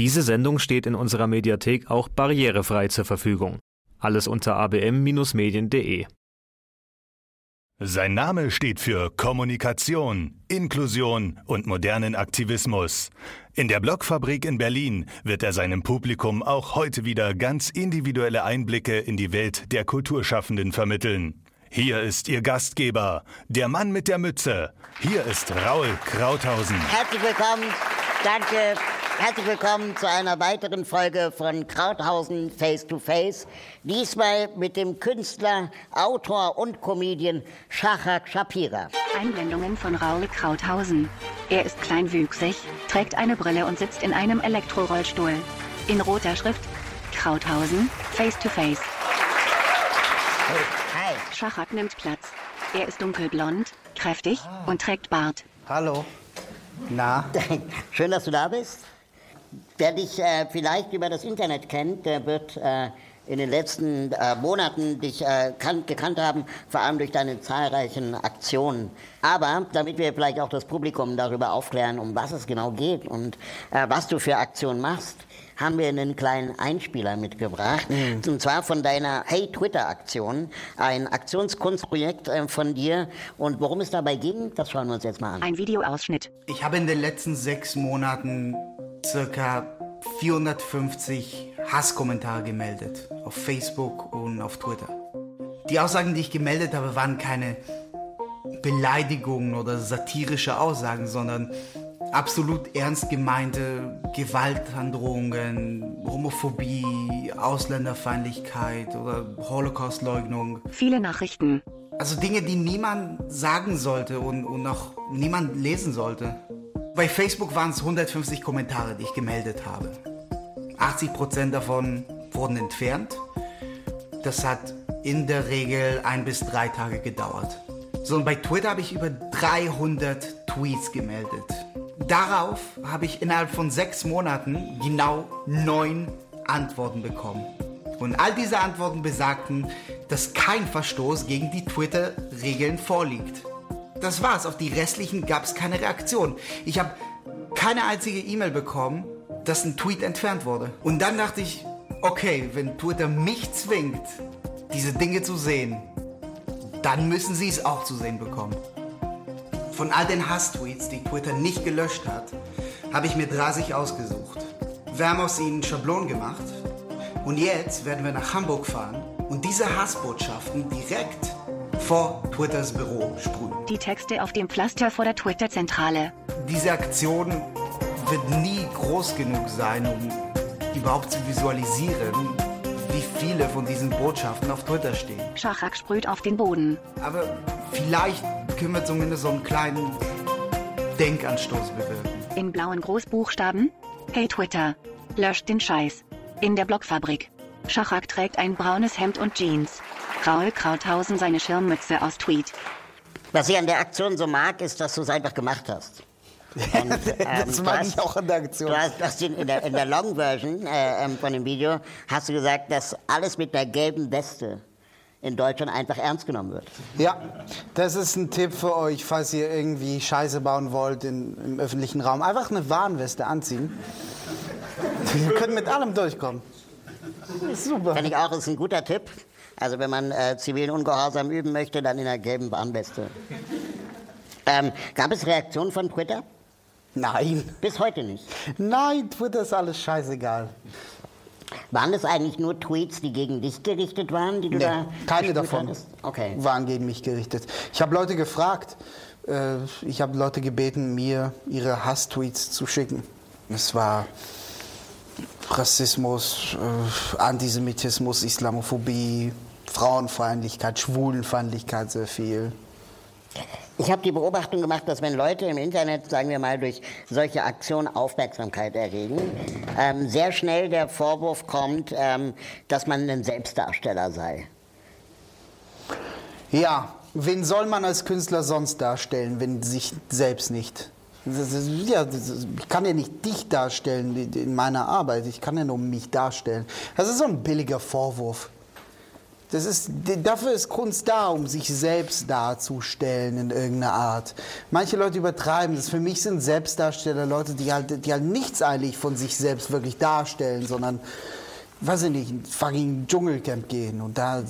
Diese Sendung steht in unserer Mediathek auch barrierefrei zur Verfügung. Alles unter abm-medien.de. Sein Name steht für Kommunikation, Inklusion und modernen Aktivismus. In der Blogfabrik in Berlin wird er seinem Publikum auch heute wieder ganz individuelle Einblicke in die Welt der Kulturschaffenden vermitteln. Hier ist Ihr Gastgeber, der Mann mit der Mütze. Hier ist Raul Krauthausen. Herzlich willkommen. Danke. Herzlich willkommen zu einer weiteren Folge von Krauthausen Face to Face. Diesmal mit dem Künstler, Autor und Comedian Shahak Shapira. Einblendungen von Raul Krauthausen. Er ist kleinwüchsig, trägt eine Brille und sitzt in einem Elektrorollstuhl. In roter Schrift Krauthausen Face to Face. Hi. Schachak nimmt Platz. Er ist dunkelblond, kräftig und trägt Bart. Hallo. Na, Schön, dass du da bist. Wer dich äh, vielleicht über das Internet kennt, der wird äh, in den letzten äh, Monaten dich äh, kan gekannt haben, vor allem durch deine zahlreichen Aktionen. Aber damit wir vielleicht auch das Publikum darüber aufklären, um was es genau geht und äh, was du für Aktionen machst, haben wir einen kleinen Einspieler mitgebracht. Und zwar von deiner Hey Twitter-Aktion, ein Aktionskunstprojekt äh, von dir. Und worum es dabei ging, das schauen wir uns jetzt mal an. Ein Videoausschnitt. ich habe in den letzten sechs Monaten circa 450 Hasskommentare gemeldet. Auf Facebook und auf Twitter. Die Aussagen, die ich gemeldet habe, waren keine Beleidigungen oder satirische Aussagen, sondern absolut ernst gemeinte Gewaltandrohungen, Homophobie, Ausländerfeindlichkeit oder Holocaustleugnung. Viele Nachrichten. Also Dinge, die niemand sagen sollte und, und auch niemand lesen sollte. Bei Facebook waren es 150 Kommentare, die ich gemeldet habe. 80% davon wurden entfernt. Das hat in der Regel ein bis drei Tage gedauert. So, und bei Twitter habe ich über 300 Tweets gemeldet. Darauf habe ich innerhalb von sechs Monaten genau neun Antworten bekommen. Und all diese Antworten besagten, dass kein Verstoß gegen die Twitter-Regeln vorliegt. Das war's. Auf die restlichen gab es keine Reaktion. Ich habe keine einzige E-Mail bekommen, dass ein Tweet entfernt wurde. Und dann dachte ich, okay, wenn Twitter mich zwingt, diese Dinge zu sehen, dann müssen sie es auch zu sehen bekommen. Von all den Hass-Tweets, die Twitter nicht gelöscht hat, habe ich mir 30 ausgesucht. Wir haben aus ihnen Schablonen gemacht und jetzt werden wir nach Hamburg fahren und diese Hassbotschaften direkt vor Twitters Büro sprühen. Die Texte auf dem Pflaster vor der Twitter-Zentrale. Diese Aktion wird nie groß genug sein, um überhaupt zu visualisieren, wie viele von diesen Botschaften auf Twitter stehen. Schachak sprüht auf den Boden. Aber vielleicht können wir zumindest so einen kleinen Denkanstoß bewirken. In blauen Großbuchstaben. Hey Twitter. Löscht den Scheiß. In der Blockfabrik. Schachak trägt ein braunes Hemd und Jeans. Raul Krauthausen seine Schirmmütze aus Tweet. Was ich an der Aktion so mag, ist, dass du es einfach gemacht hast. Und, ähm, das mag hast- ich auch an der Aktion. Du hast, du hast in, der, in der Long-Version äh, ähm, von dem Video hast du gesagt, dass alles mit der gelben Weste in Deutschland einfach ernst genommen wird. Ja, das ist ein Tipp für euch, falls ihr irgendwie Scheiße bauen wollt in, im öffentlichen Raum. Einfach eine Warnweste anziehen. Ihr könnt mit allem durchkommen. Super. Finde ich auch, ist ein guter Tipp. Also wenn man äh, zivilen Ungehorsam üben möchte, dann in der gelben Warnweste. Ähm, gab es Reaktionen von Twitter? Nein. Bis heute nicht. Nein, Twitter ist alles scheißegal. Waren das eigentlich nur Tweets, die gegen dich gerichtet waren, die du Nee, da keine davon? Okay. waren gegen mich gerichtet. Ich habe Leute gefragt, äh, ich habe Leute gebeten, mir ihre Hasstweets zu schicken. Es war Rassismus, äh, Antisemitismus, Islamophobie, Frauenfeindlichkeit, Schwulenfeindlichkeit sehr viel. Ich habe die Beobachtung gemacht, dass wenn Leute im Internet, sagen wir mal, durch solche Aktionen Aufmerksamkeit erregen, ähm, sehr schnell der Vorwurf kommt, ähm, dass man ein Selbstdarsteller sei. Ja, wen soll man als Künstler sonst darstellen, wenn sich selbst nicht? Ist, ja, ist, ich kann ja nicht dich darstellen in meiner Arbeit, ich kann ja nur mich darstellen. Das ist so ein billiger Vorwurf. Das ist, dafür ist Kunst da, um sich selbst darzustellen in irgendeiner Art. Manche Leute übertreiben das. Für mich sind Selbstdarsteller Leute, die halt, die halt nichts eigentlich von sich selbst wirklich darstellen, sondern, weiß ich nicht, in fucking Dschungelcamp gehen und da,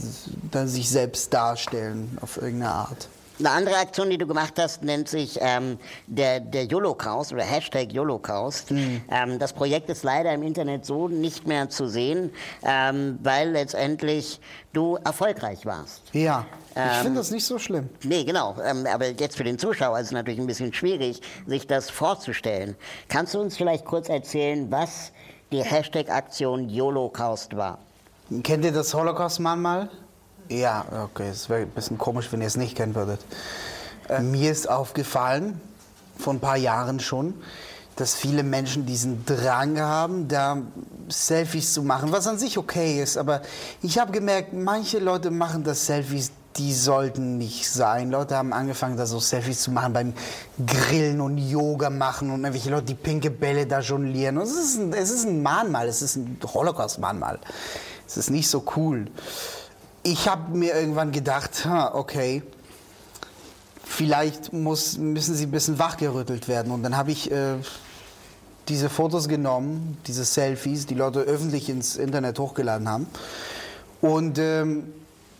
da sich selbst darstellen auf irgendeine Art. Eine andere Aktion, die du gemacht hast, nennt sich ähm, der, der Yolocaust oder Hashtag Yolocaust. Ähm, das Projekt ist leider im Internet so nicht mehr zu sehen, ähm, weil letztendlich du erfolgreich warst. Ja, ich Ähm, finde das nicht so schlimm. Nee, genau. Ähm, aber jetzt für den Zuschauer ist es natürlich ein bisschen schwierig, sich das vorzustellen. Kannst du uns vielleicht kurz erzählen, was die Hashtag-Aktion Yolocaust war? Kennt ihr das Holocaust-Mahnmal? Ja, okay, es wäre ein bisschen komisch, wenn ihr es nicht kennen würdet. Äh, mir ist aufgefallen, vor ein paar Jahren schon, dass viele Menschen diesen Drang haben, da Selfies zu machen, was an sich okay ist. Aber ich habe gemerkt, manche Leute machen das Selfies, die sollten nicht sein. Leute haben angefangen, da so Selfies zu machen beim Grillen und Yoga machen und irgendwelche Leute, die pinke Bälle da jonglieren. Und es ist ein, es ist ein Mahnmal, es ist ein Holocaust-Mahnmal. Es ist nicht so cool. Ich habe mir irgendwann gedacht, okay, vielleicht muss, müssen sie ein bisschen wachgerüttelt werden. Und dann habe ich äh, diese Fotos genommen, diese Selfies, die Leute öffentlich ins Internet hochgeladen haben. Und, ähm,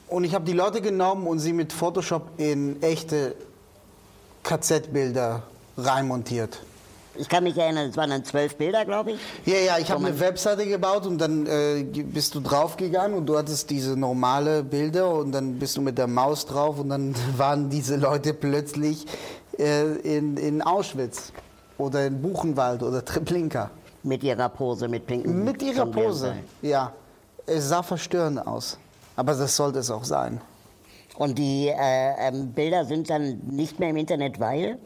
und ich habe die Leute genommen und sie mit Photoshop in echte KZ-Bilder reinmontiert. Ich kann mich erinnern, es waren dann zwölf Bilder, glaube ich. Ja, ja, ich habe eine Webseite gebaut und dann äh, bist du draufgegangen und du hattest diese normale Bilder und dann bist du mit der Maus drauf und dann waren diese Leute plötzlich äh, in, in Auschwitz oder in Buchenwald oder Treblinka. Mit ihrer Pose, mit pinken Mit ihrer Pose, ja. Es sah verstörend aus. Aber das sollte es auch sein. Und die äh, ähm, Bilder sind dann nicht mehr im Internet, weil?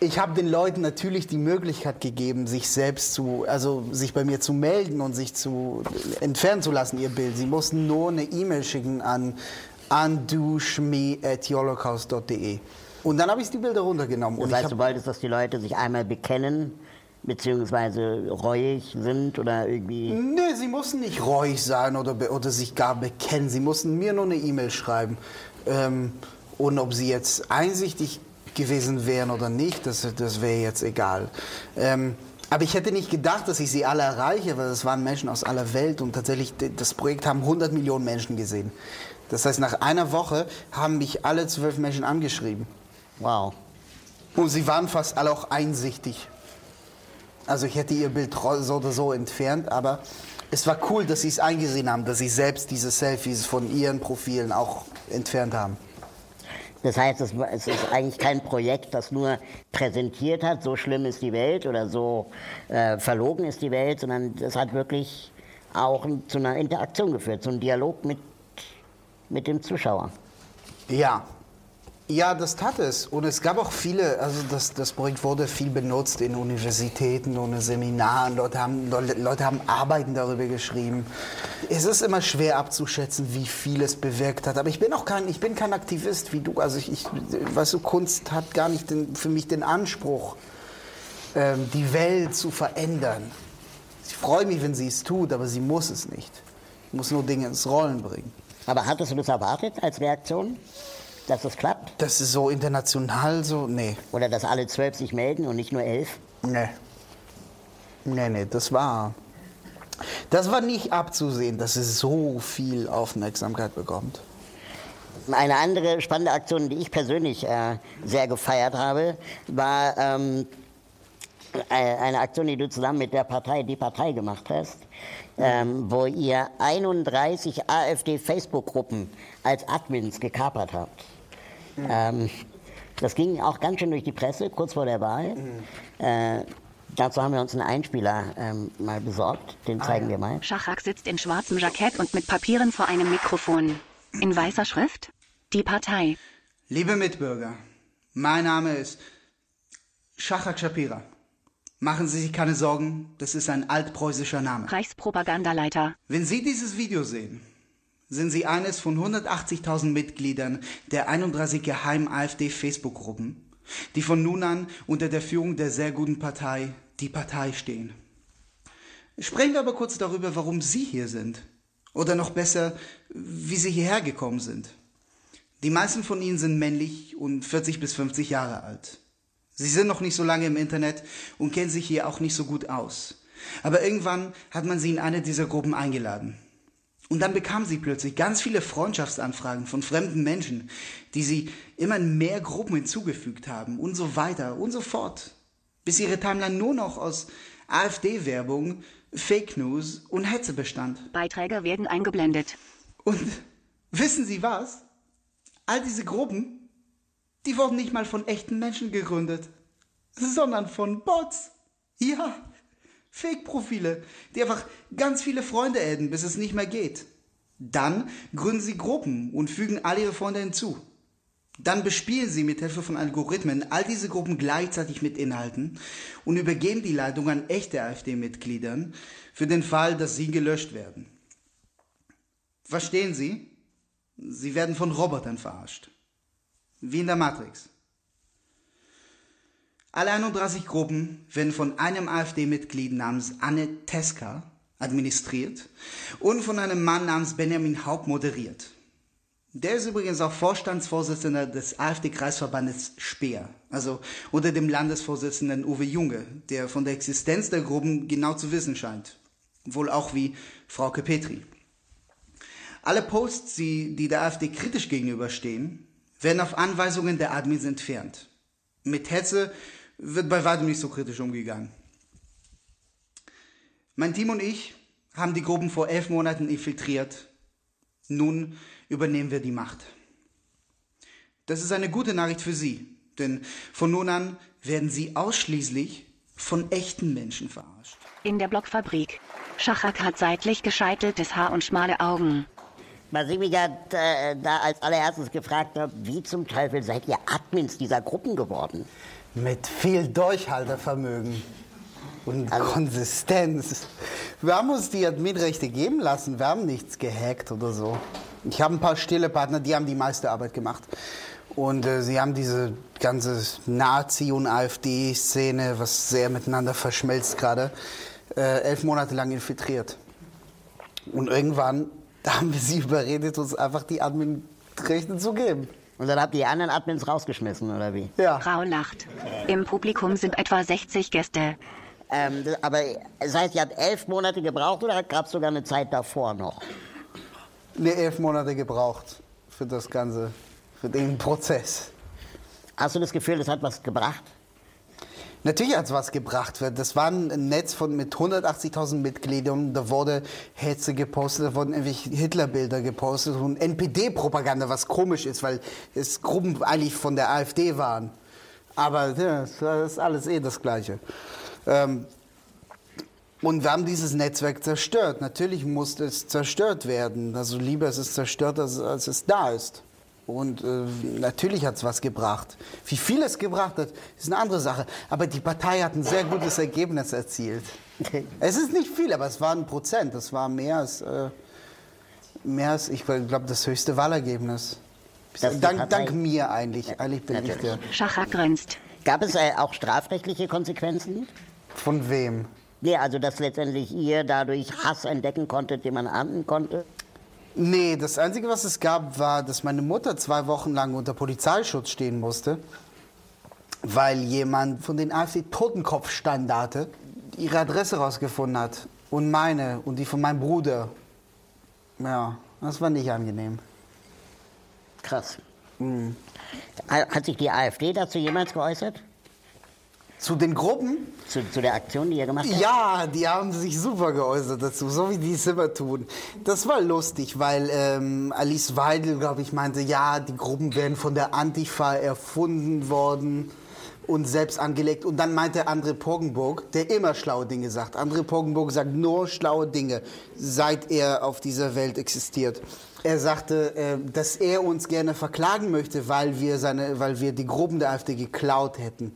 Ich habe den Leuten natürlich die Möglichkeit gegeben, sich selbst zu, also sich bei mir zu melden und sich zu entfernen zu lassen, ihr Bild. Sie mussten nur eine E-Mail schicken an undoshme@holocaust.de. Und dann habe ich die Bilder runtergenommen. Das Und heißt, du wolltest, dass die Leute sich einmal bekennen, beziehungsweise reuig sind oder irgendwie. nee, sie mussten nicht reuig sein oder, oder sich gar bekennen. Sie mussten mir nur eine E-Mail schreiben. Ähm, und ob sie jetzt einsichtig gewesen wären oder nicht, das, das wäre jetzt egal. Ähm, aber ich hätte nicht gedacht, dass ich sie alle erreiche, weil das waren Menschen aus aller Welt und tatsächlich, das Projekt haben 100 Millionen Menschen gesehen. Das heißt, nach einer Woche haben mich alle zwölf Menschen angeschrieben. Wow. Und sie waren fast alle auch einsichtig. Also ich hätte ihr Bild so oder so entfernt, aber es war cool, dass sie es eingesehen haben, dass sie selbst diese Selfies von ihren Profilen auch entfernt haben. Das heißt, es, es ist eigentlich kein Projekt, das nur präsentiert hat, so schlimm ist die Welt oder so äh, verlogen ist die Welt, sondern es hat wirklich auch zu einer Interaktion geführt, zu einem Dialog mit, mit dem Zuschauer. Ja. Ja, das tat es. Und es gab auch viele, also das, das Projekt wurde viel benutzt in Universitäten und in Seminaren. Leute haben, Leute, haben Arbeiten darüber geschrieben. Es ist immer schwer abzuschätzen, wie viel es bewirkt hat. Aber ich bin auch kein, ich bin kein Aktivist wie du. Also ich, ich weißt du, Kunst hat gar nicht den, für mich den Anspruch, ähm, die Welt zu verändern. Ich freue mich, wenn sie es tut, aber sie muss es nicht. Sie muss nur Dinge ins Rollen bringen. Aber hattest du das erwartet als Reaktion, dass das klappt? Das ist so international so, nee. Oder dass alle zwölf sich melden und nicht nur elf? Nee. Nee, nee, das war. Das war nicht abzusehen, dass es so viel Aufmerksamkeit bekommt. Eine andere spannende Aktion, die ich persönlich äh, sehr gefeiert habe, war ähm, äh, eine Aktion, die du zusammen mit der Partei Die Partei gemacht hast, ähm, wo ihr 31 AfD-Facebook-Gruppen als Admins gekapert habt. Ähm, das ging auch ganz schön durch die Presse, kurz vor der Wahl. Äh, dazu haben wir uns einen Einspieler ähm, mal besorgt, den zeigen wir mal. Schachak sitzt in schwarzem Jackett und mit Papieren vor einem Mikrofon. In weißer Schrift? Die Partei. Liebe Mitbürger, mein Name ist Shachak Shapira. Machen Sie sich keine Sorgen, das ist ein altpreußischer Name. Reichspropagandaleiter. Wenn Sie dieses Video sehen, sind Sie eines von 180.000 Mitgliedern der 31 geheimen AfD-Facebook-Gruppen, die von nun an unter der Führung der sehr guten Partei Die Partei stehen. Sprechen wir aber kurz darüber, warum Sie hier sind Oder noch besser, wie sie hierher gekommen sind. Die meisten von ihnen sind männlich und 40 bis 50 Jahre alt. Sie sind noch nicht so lange im Internet und kennen sich hier auch nicht so gut aus. Aber irgendwann hat man sie in eine dieser Gruppen eingeladen. Und dann bekam sie plötzlich ganz viele Freundschaftsanfragen von fremden Menschen, die sie immer in mehr Gruppen hinzugefügt haben und so weiter und so fort, bis ihre Timeline nur noch aus AfD-Werbung, Fake News und Hetze bestand. Beiträge werden eingeblendet. Und wissen Sie was? All diese Gruppen, die wurden nicht mal von echten Menschen gegründet, sondern von Bots. Ja, Fake-Profile, die einfach ganz viele Freunde adden, bis es nicht mehr geht. Dann gründen sie Gruppen und fügen all ihre Freunde hinzu. Dann bespielen sie mit Hilfe von Algorithmen all diese Gruppen gleichzeitig mit Inhalten und übergeben die Leitung an echte AfD-Mitgliedern für den Fall, dass sie gelöscht werden. Verstehen Sie? Sie werden von Robotern verarscht. Wie in der Matrix. Alle 31 Gruppen werden von einem AfD-Mitglied namens Anne Teska administriert und von einem Mann namens Benjamin Haupt moderiert. Der ist übrigens auch Vorstandsvorsitzender des AfD-Kreisverbandes Speer, also unter dem Landesvorsitzenden Uwe Junge, der von der Existenz der Gruppen genau zu wissen scheint. Wohl auch wie Frauke Petri. Alle Posts, die der AfD kritisch gegenüberstehen, werden auf Anweisungen der Admins entfernt. Mit Hetze wird bei weitem nicht so kritisch umgegangen. Mein Team und ich haben die Gruppen vor elf Monaten infiltriert. Nun übernehmen wir die Macht. Das ist eine gute Nachricht für Sie, denn von nun an werden Sie ausschließlich von echten Menschen verarscht. In der Blockfabrik. Schachak hat seitlich gescheiteltes Haar und schmale Augen. Was ich mich hat, äh, da als allererstes gefragt habe, wie zum Teufel seid ihr Admins dieser Gruppen geworden? Mit viel Durchhaltevermögen und Also- Konsistenz. Wir haben uns die Adminrechte geben lassen. Wir haben nichts gehackt oder so. Ich habe ein paar stille Partner, die haben die meiste Arbeit gemacht. Und äh, sie haben diese ganze Nazi- und AfD-Szene, was sehr miteinander verschmelzt gerade, äh, elf Monate lang infiltriert. Und irgendwann haben wir sie überredet, uns einfach die Adminrechte zu geben. Und dann habt ihr die anderen Admins rausgeschmissen, oder wie? Ja. Frau lacht. Im Publikum sind etwa 60 Gäste. Ähm, das- aber das heißt, ihr habt elf Monate gebraucht oder gab es sogar eine Zeit davor noch? Ne, elf Monate gebraucht für das Ganze, für den Prozess. Hast du das Gefühl, das hat was gebracht? Natürlich hat es was gebracht. Das war ein Netz von, mit 180.000 Mitgliedern. Da wurde Hetze gepostet, da wurden irgendwelche Hitlerbilder gepostet und NPD-Propaganda, was komisch ist, weil es Gruppen eigentlich von der AfD waren. Aber ja, das ist alles eh das Gleiche. Ähm, und wir haben dieses Netzwerk zerstört. Natürlich musste es zerstört werden. Also lieber ist es zerstört, als, als es da ist. Und äh, natürlich hat es was gebracht. Wie viel es gebracht hat, ist eine andere Sache. Aber die Partei hat ein sehr gutes Ergebnis erzielt. Es ist nicht viel, aber es war ein Prozent. Das war mehr als, äh, mehr als ich glaube, das höchste Wahlergebnis. Dank, dank mir eigentlich. Eigentlich bin ich der. Schachak grinst. Gab es äh, auch strafrechtliche Konsequenzen? Von wem? Nee, also dass letztendlich ihr dadurch Hass entdecken konntet, den man ahnden konnte? Nee, das Einzige, was es gab, war, dass meine Mutter zwei Wochen lang unter Polizeischutz stehen musste, weil jemand von den AfD-Totenkopf-Standarte ihre Adresse rausgefunden hat. Und meine und die von meinem Bruder. Ja, das war nicht angenehm. Krass. Ha- Hat sich die AfD dazu jemals geäußert? Zu den Gruppen? Zu, zu der Aktion, die ihr gemacht habt? Ja, die haben sich super geäußert dazu, so wie die es immer tun. Das war lustig, weil ähm, Alice Weidel, glaube ich, meinte, ja, die Gruppen wären von der Antifa erfunden worden und selbst angelegt. Und dann meinte André Poggenburg, der immer schlaue Dinge sagt. André Poggenburg sagt nur schlaue Dinge, seit er auf dieser Welt existiert. Er sagte, äh, dass er uns gerne verklagen möchte, weil wir, seine, weil wir die Gruppen der AfD geklaut hätten.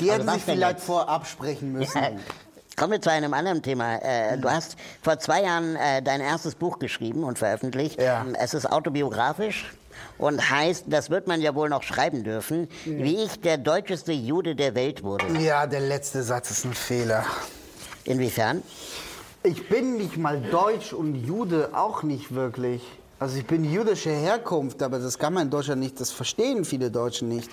Die hätten sich vielleicht vorab sprechen müssen. Ja. Kommen wir zu einem anderen Thema. Äh, Du hast vor zwei Jahren äh, dein erstes Buch geschrieben und veröffentlicht. Ja. Es ist autobiografisch und heißt, das wird man ja wohl noch schreiben dürfen, wie ich der deutscheste Jude der Welt wurde. Ja, der letzte Satz ist ein Fehler. Inwiefern? Ich bin nicht mal Deutsch und Jude auch nicht wirklich. Also ich bin jüdischer Herkunft, aber das kann man in Deutschland nicht, das verstehen viele Deutschen nicht.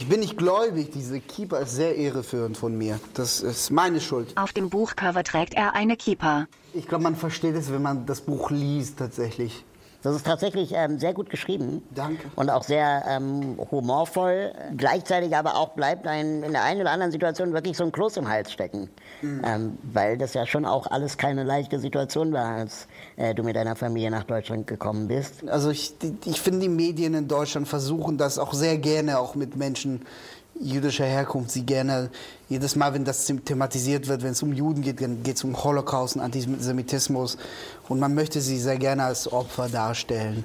Ich bin nicht gläubig, diese Keeper ist sehr irreführend von mir. Das ist meine Schuld. Auf dem Buchcover trägt er eine Kippa. Ich glaube, man versteht es, wenn man das Buch liest tatsächlich. Das ist tatsächlich ähm, sehr gut geschrieben. Danke. Und auch sehr ähm, humorvoll. Gleichzeitig aber auch bleibt ein, in der einen oder anderen Situation wirklich so ein Kloß im Hals stecken. Mhm. Ähm, weil das ja schon auch alles keine leichte Situation war, als äh, du mit deiner Familie nach Deutschland gekommen bist. Also ich, ich finde, die Medien in Deutschland versuchen das auch sehr gerne, auch mit Menschen jüdischer Herkunft. Sie gerne, jedes Mal, wenn das them- thematisiert wird, wenn es um Juden geht, dann geht es um Holocaust und Antisemitismus. Und man möchte sie sehr gerne als Opfer darstellen.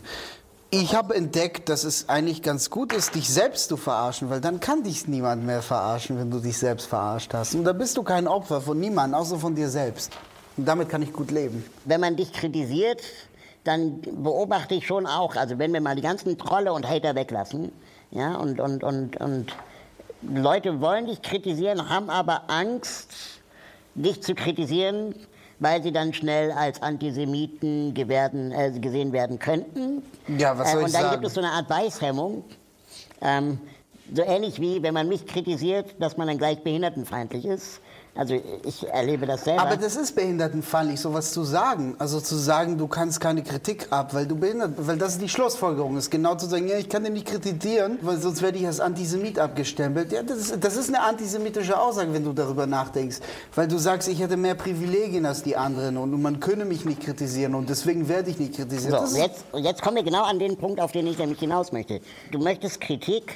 Ich habe entdeckt, dass es eigentlich ganz gut ist, dich selbst zu verarschen, weil dann kann dich niemand mehr verarschen, wenn du dich selbst verarscht hast. Und da bist du kein Opfer von niemandem, außer von dir selbst. Und damit kann ich gut leben. Wenn man dich kritisiert, dann beobachte ich schon auch, also wenn wir mal die ganzen Trolle und Hater weglassen, ja, und, und, und, und Leute wollen dich kritisieren, haben aber Angst, dich zu kritisieren, weil sie dann schnell als Antisemiten gewerden, äh, gesehen werden könnten. Ja, was soll äh, und ich dann sagen? gibt es so eine Art Weißhemmung. Ähm, so ähnlich wie wenn man mich kritisiert, dass man dann gleich behindertenfeindlich ist. Also ich erlebe das selber. Aber das ist behindertenfeindlich, sowas zu sagen. Also zu sagen, du kannst keine Kritik ab, weil du behindert Weil das die Schlussfolgerung. Ist genau zu sagen, ja, ich kann dich nicht kritisieren, weil sonst werde ich als Antisemit abgestempelt. Ja, das ist, das ist eine antisemitische Aussage, wenn du darüber nachdenkst. Weil du sagst, ich hätte mehr Privilegien als die anderen und man könne mich nicht kritisieren und deswegen werde ich nicht kritisiert. So, jetzt, jetzt kommen wir genau an den Punkt, auf den ich nämlich hinaus möchte. Du möchtest Kritik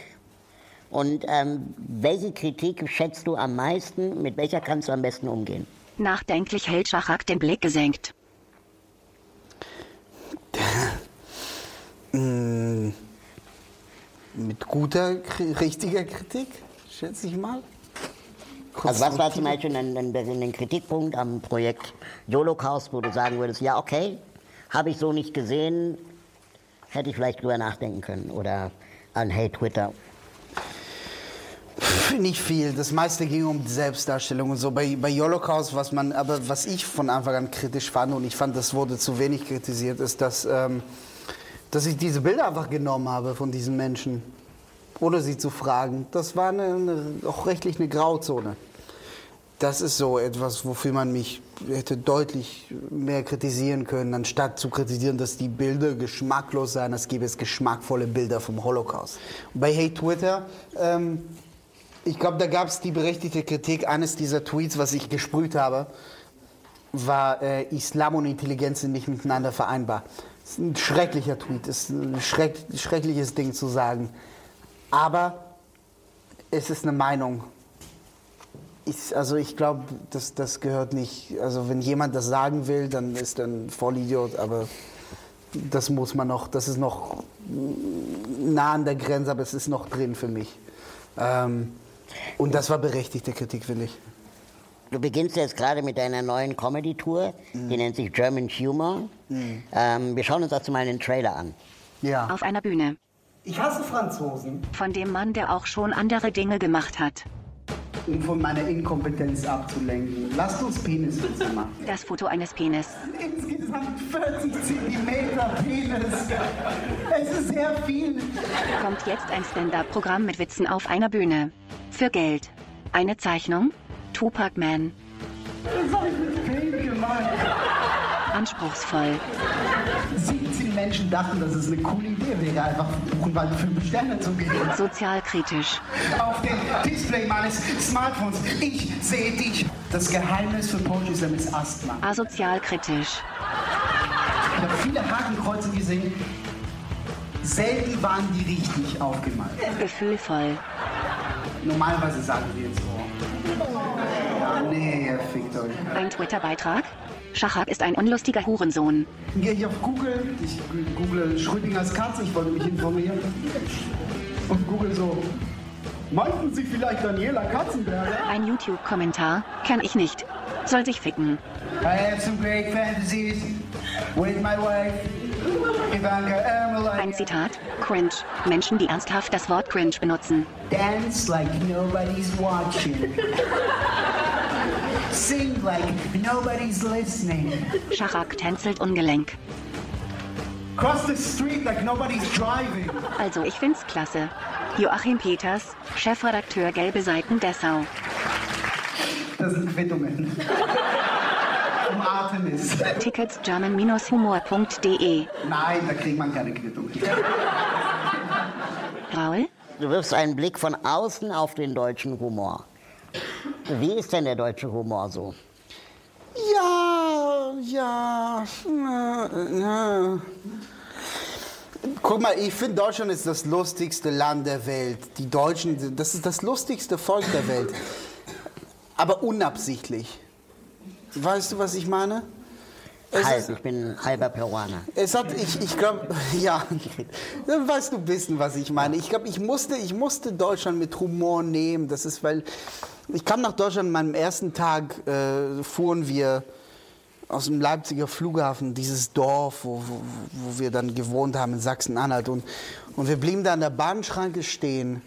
und ähm, welche Kritik schätzt du am meisten? Mit welcher kannst du am besten umgehen? Nachdenklich hält Schachak den Blick gesenkt. Mm, mit guter, richtiger Kritik, schätze ich mal. Also was war zum Beispiel ein, ein, ein Kritikpunkt am Projekt Holocaust, wo du sagen würdest, ja okay, habe ich so nicht gesehen, hätte ich vielleicht drüber nachdenken können oder an Hey Twitter. Nicht viel. Das meiste ging um die Selbstdarstellung und so. Bei, bei Holocaust, was man, aber was ich von Anfang an kritisch fand und ich fand, das wurde zu wenig kritisiert, ist, dass, ähm, dass ich diese Bilder einfach genommen habe von diesen Menschen, ohne sie zu fragen. Das war eine, eine, auch rechtlich eine Grauzone. Das ist so etwas, wofür man mich hätte deutlich mehr kritisieren können, anstatt zu kritisieren, dass die Bilder geschmacklos seien, als gäbe es geschmackvolle Bilder vom Holocaust. Bei Hey Twitter, ähm, ich glaube, da gab es die berechtigte Kritik. Eines dieser Tweets, was ich gesprüht habe, war äh, Islam und Intelligenz sind nicht miteinander vereinbar. Das ist ein schrecklicher Tweet, ist ein schreck, schreckliches Ding zu sagen. Aber es ist eine Meinung. Ich, also ich glaube, das, das gehört nicht. Also wenn jemand das sagen will, dann ist er ein Vollidiot, aber das muss man noch, das ist noch nah an der Grenze, aber es ist noch drin für mich. Ähm, und das war berechtigte Kritik, finde ich. Du beginnst jetzt gerade mit deiner neuen Comedy-Tour, die nennt sich German Humor. Ähm, wir schauen uns dazu mal einen Trailer an. Ja. Auf einer Bühne. Ich hasse Franzosen, Von dem Mann, der auch schon andere Dinge gemacht hat. Um von meiner Inkompetenz abzulenken. Lasst uns Peniswitze machen. Das Foto eines Penis. Insgesamt 40 Zentimeter Penis. Es ist sehr viel. Kommt jetzt ein Stand-up-Programm mit Witzen auf einer Bühne. Für Geld. Eine Zeichnung? Tupac Man. Das habe ich mit Pain gemacht. Anspruchsvoll. 17 Menschen dachten, dass es eine coole Idee wäre, einfach Buchenwald 5 Sterne zu geben. Sozialkritisch. Auf dem Display meines Smartphones. Ich sehe dich. Das Geheimnis für Poetry Slam ist Asthma. Asozialkritisch. Ich habe viele Hakenkreuze gesehen. Selten waren die richtig aufgemalt. Gefühlvoll. Normalerweise sagen wir jetzt so. Nee, ihr fickt euch. Ein Twitter-Beitrag? Schachak ist ein unlustiger Hurensohn. Gehe ich auf Google, ich google Schrödingers Katze, ich wollte mich informieren. Und google so, meinten Sie vielleicht Daniela Katzenberger? Ein YouTube-Kommentar? Kenn ich nicht. Soll sich ficken. I have some great fantasies with my wife. Ein Zitat? Cringe. Menschen, die ernsthaft das Wort cringe benutzen. Dance like nobody's watching. Sing like nobody's listening. Schachak tänzelt ungelenk. Cross the street like nobody's driving. Also ich find's klasse. Joachim Peters, Chefredakteur Gelbe Seiten Dessau. Das sind Quittungen. Um Artemis. Tickets german-humor.de. Nein, da kriegt man keine Quittungen. Raul? Du wirfst einen Blick von außen auf den deutschen Humor. Wie ist denn der deutsche Humor so? Ja, ja. na, na. Guck mal, ich finde Deutschland ist das lustigste Land der Welt. Die Deutschen, das ist das lustigste Volk der Welt. Aber unabsichtlich. Weißt du, was ich meine? Halb, ich bin halber Peruaner. Es hat, ich, ich glaube, ja, dann weißt du ein bisschen, was ich meine. Ich glaube, ich musste, ich musste Deutschland mit Humor nehmen. Das ist, weil ich kam nach Deutschland, an meinem ersten Tag äh, fuhren wir aus dem Leipziger Flughafen, dieses Dorf, wo, wo, wo wir dann gewohnt haben in Sachsen-Anhalt. Und, und wir blieben da an der Bahnschranke stehen.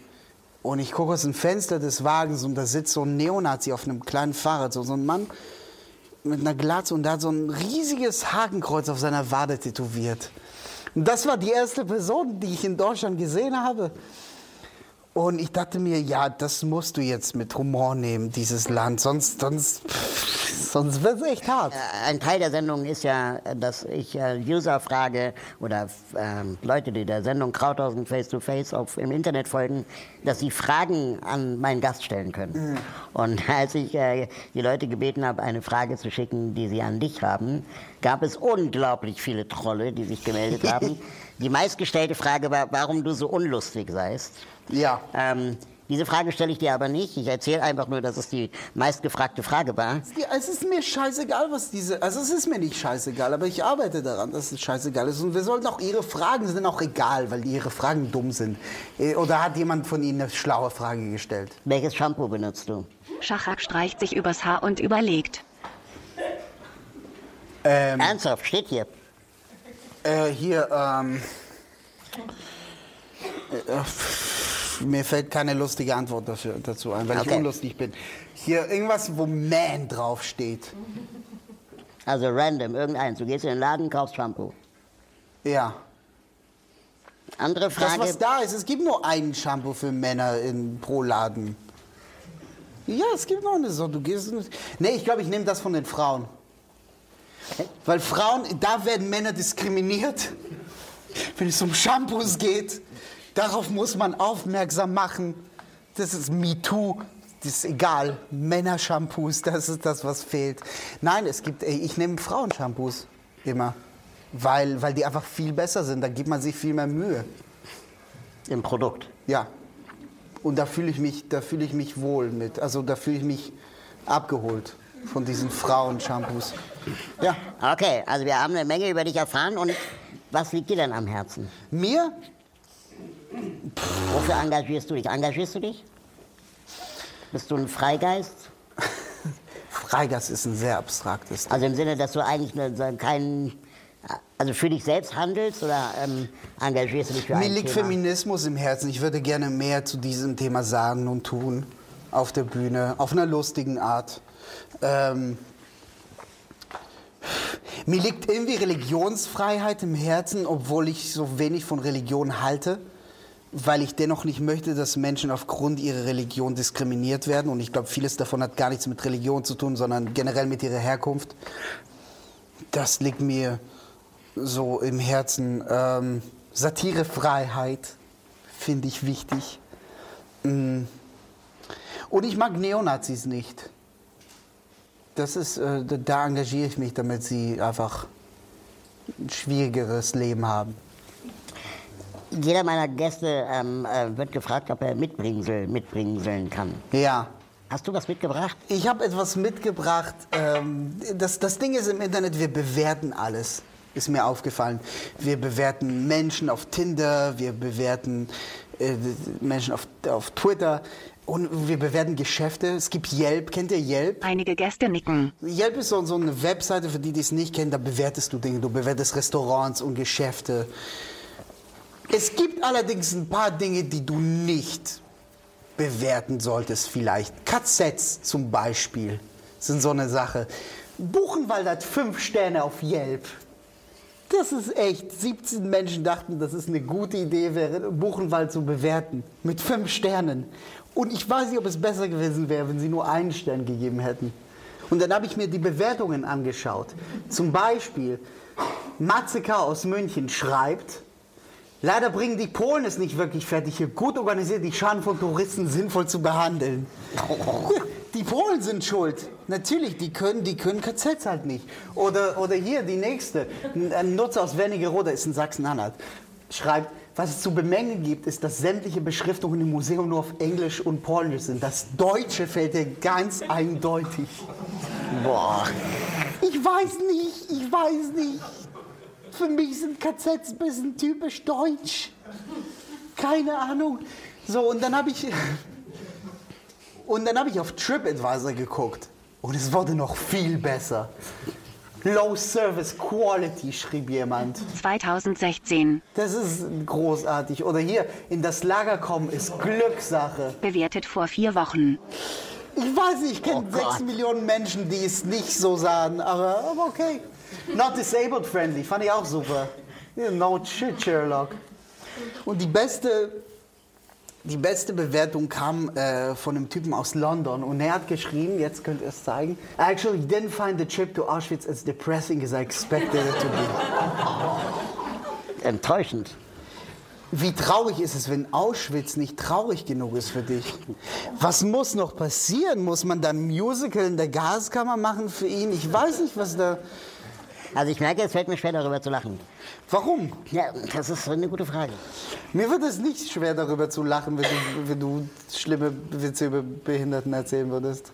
Und ich gucke aus dem Fenster des Wagens und da sitzt so ein Neonazi auf einem kleinen Fahrrad, so, so ein Mann mit einer Glatze und der hat so ein riesiges Hakenkreuz auf seiner Wade tätowiert. Und das war die erste Person, die ich in Deutschland gesehen habe. Und ich dachte mir, ja, das musst du jetzt mit Humor nehmen, dieses Land, sonst, sonst, sonst wird es echt hart. Ein Teil der Sendung ist ja, dass ich äh, User frage oder ähm, Leute, die der Sendung Krauthausen Face to Face auf, im Internet folgen, dass sie Fragen an meinen Gast stellen können. Und als ich äh, die Leute gebeten habe, eine Frage zu schicken, die sie an dich haben, gab es unglaublich viele Trolle, die sich gemeldet haben. Die meistgestellte Frage war, warum du so unlustig seist. Ja. Ähm, diese Frage stelle ich dir aber nicht. Ich erzähle einfach nur, dass es die meistgefragte Frage war. Es ist mir scheißegal, was diese. Also, es ist mir nicht scheißegal, aber ich arbeite daran, dass es scheißegal ist. Und wir sollten auch Ihre Fragen sind auch egal, weil Ihre Fragen dumm sind. Eh, Oder hat jemand von Ihnen eine schlaue Frage gestellt? Welches Shampoo benutzt du? Schachak streicht sich übers Haar und überlegt. Ernsthaft, steht hier. Äh, hier, ähm. Äh, pff, mir fällt keine lustige Antwort dazu ein, weil ich Okay. unlustig bin. Hier irgendwas, wo Man draufsteht. Also random, irgendeins. Du gehst in den Laden, kaufst Shampoo. Ja. Andere Das, Frage. was da ist, es gibt nur einen Shampoo für Männer in, pro Laden. Ja, es gibt noch eine so. Du gehst. Nee, ich glaube, ich nehme das von den Frauen. Weil Frauen, da werden Männer diskriminiert. Wenn es um Shampoos geht, darauf muss man aufmerksam machen. Das ist MeToo. Das ist egal. Männershampoos, das ist das, was fehlt. Nein, es gibt, ich nehme Frauenshampoos immer. Weil, weil die einfach viel besser sind. Da gibt man sich viel mehr Mühe. Im Produkt. Ja. Und da fühle ich mich, da fühle ich mich wohl mit. Also da fühle ich mich abgeholt von diesen Frauenshampoos. Ja. Okay, also wir haben eine Menge über dich erfahren und was liegt dir denn am Herzen? Mir? Wofür engagierst du dich? Engagierst du dich? Bist du ein Freigeist? Freigeist ist ein sehr abstraktes. Also im Sinne, dass du eigentlich ne- keinen, also für dich selbst handelst oder ähm, engagierst du dich für Mir liegt Thema? Feminismus im Herzen. Ich würde gerne mehr zu diesem Thema sagen und tun. Auf der Bühne, auf einer lustigen Art. Ähm, mir liegt irgendwie Religionsfreiheit im Herzen, obwohl ich so wenig von Religion halte. Weil ich dennoch nicht möchte, dass Menschen aufgrund ihrer Religion diskriminiert werden. Und ich glaube, vieles davon hat gar nichts mit Religion zu tun, sondern generell mit ihrer Herkunft. Das liegt mir so im Herzen. Ähm, Satirefreiheit finde ich wichtig. Mm. Und ich mag Neonazis nicht. Das ist, äh, da- da engagiere ich mich, damit sie einfach ein schwierigeres Leben haben. Jeder meiner Gäste ähm, äh, wird gefragt, ob er Mitbringsel mitbringseln kann. Ja. Hast du was mitgebracht? Ich habe etwas mitgebracht. Ähm, das, das Ding ist im Internet, wir bewerten alles. Ist mir aufgefallen. Wir bewerten Menschen auf Tinder, wir bewerten äh, Menschen auf, auf Twitter und wir bewerten Geschäfte. Es gibt Yelp. Kennt ihr Yelp? Einige Gäste nicken. Yelp ist so, so eine Webseite, für die, die es nicht kennen, da bewertest du Dinge. Du bewertest Restaurants und Geschäfte. Es gibt allerdings ein paar Dinge, die du nicht bewerten solltest vielleicht. KZs zum Beispiel sind so eine Sache. Buchenwald hat fünf Sterne auf Yelp. Das ist echt. 17 Menschen dachten, dass es eine gute Idee wäre, Buchenwald zu bewerten. Mit fünf Sternen. Und ich weiß nicht, ob es besser gewesen wäre, wenn sie nur einen Stern gegeben hätten. Und dann habe ich mir die Bewertungen angeschaut. Zum Beispiel, Matze K. aus München schreibt, leider bringen die Polen es nicht wirklich fertig, hier gut organisiert die Scharen von Touristen sinnvoll zu behandeln. Die Polen sind schuld. Natürlich, die können, die können KZs halt nicht. Oder, oder hier, die nächste. Ein Nutzer aus Wernigerode ist in Sachsen-Anhalt. Schreibt, was es zu bemängeln gibt, ist, dass sämtliche Beschriftungen im Museum nur auf Englisch und Polnisch sind. Das Deutsche fällt dir ganz eindeutig. Boah. Ich weiß nicht, ich weiß nicht. Für mich sind KZs ein bisschen typisch deutsch. Keine Ahnung. So, und dann habe ich. Und dann habe ich auf TripAdvisor geguckt. Und es wurde noch viel besser. Low Service Quality, schrieb jemand. 2016. Das ist großartig. Oder hier, in das Lager kommen ist Glückssache. Bewertet vor vier Wochen. Ich weiß nicht, ich kenne Oh sechs. Millionen Menschen, die es nicht so sahen, aber, aber okay. Not disabled friendly, fand ich auch super. No shit, Sherlock. Und die beste, die beste Bewertung kam äh, von einem Typen aus London und er hat geschrieben, jetzt könnt ihr es zeigen, I actually didn't find the trip to Auschwitz as depressing as I expected it to be. Enttäuschend. Wie traurig ist es, wenn Auschwitz nicht traurig genug ist für dich? Was muss noch passieren? Muss man da ein Musical in der Gaskammer machen für ihn? Ich weiß nicht, was da... Also ich merke, es fällt mir schwer, darüber zu lachen. Warum? Ja, das ist eine gute Frage. Mir wird es nicht schwer, darüber zu lachen, wenn du, wenn du schlimme Witze über Behinderten erzählen würdest.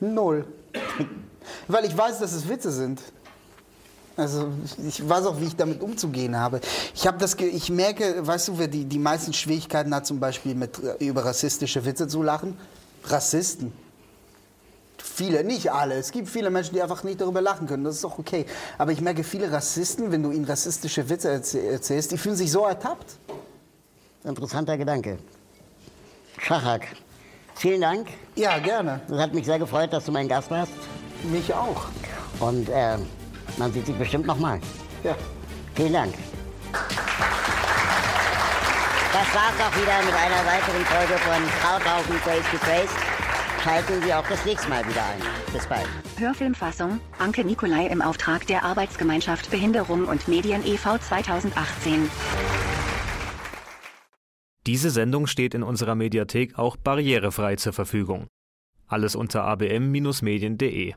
Null. Weil ich weiß, dass es Witze sind. Also ich weiß auch, wie ich damit umzugehen habe. Ich habe das, ich merke, weißt du, wer die, die meisten Schwierigkeiten hat, zum Beispiel mit äh, über rassistische Witze zu lachen? Rassisten. Viele, nicht alle. Es gibt viele Menschen, die einfach nicht darüber lachen können. Das ist auch okay. Aber ich merke, viele Rassisten, wenn du ihnen rassistische Witze erzäh- erzählst, die fühlen sich so ertappt. Interessanter Gedanke. Schachak, vielen Dank. Ja, gerne. Es hat mich sehr gefreut, dass du mein Gast warst. Mich auch. Und äh, man sieht sich bestimmt nochmal. Ja. Vielen Dank. Das war's auch wieder mit einer weiteren Folge von Krauthaufen Face to Face. Schalten Sie auch das nächste Mal wieder ein. Bis bald. Hörfilmfassung, Anke Nikolai im Auftrag der Arbeitsgemeinschaft Behinderung und Medien e.V. 2018. Diese Sendung steht in unserer Mediathek auch barrierefrei zur Verfügung. Alles unter abm-medien.de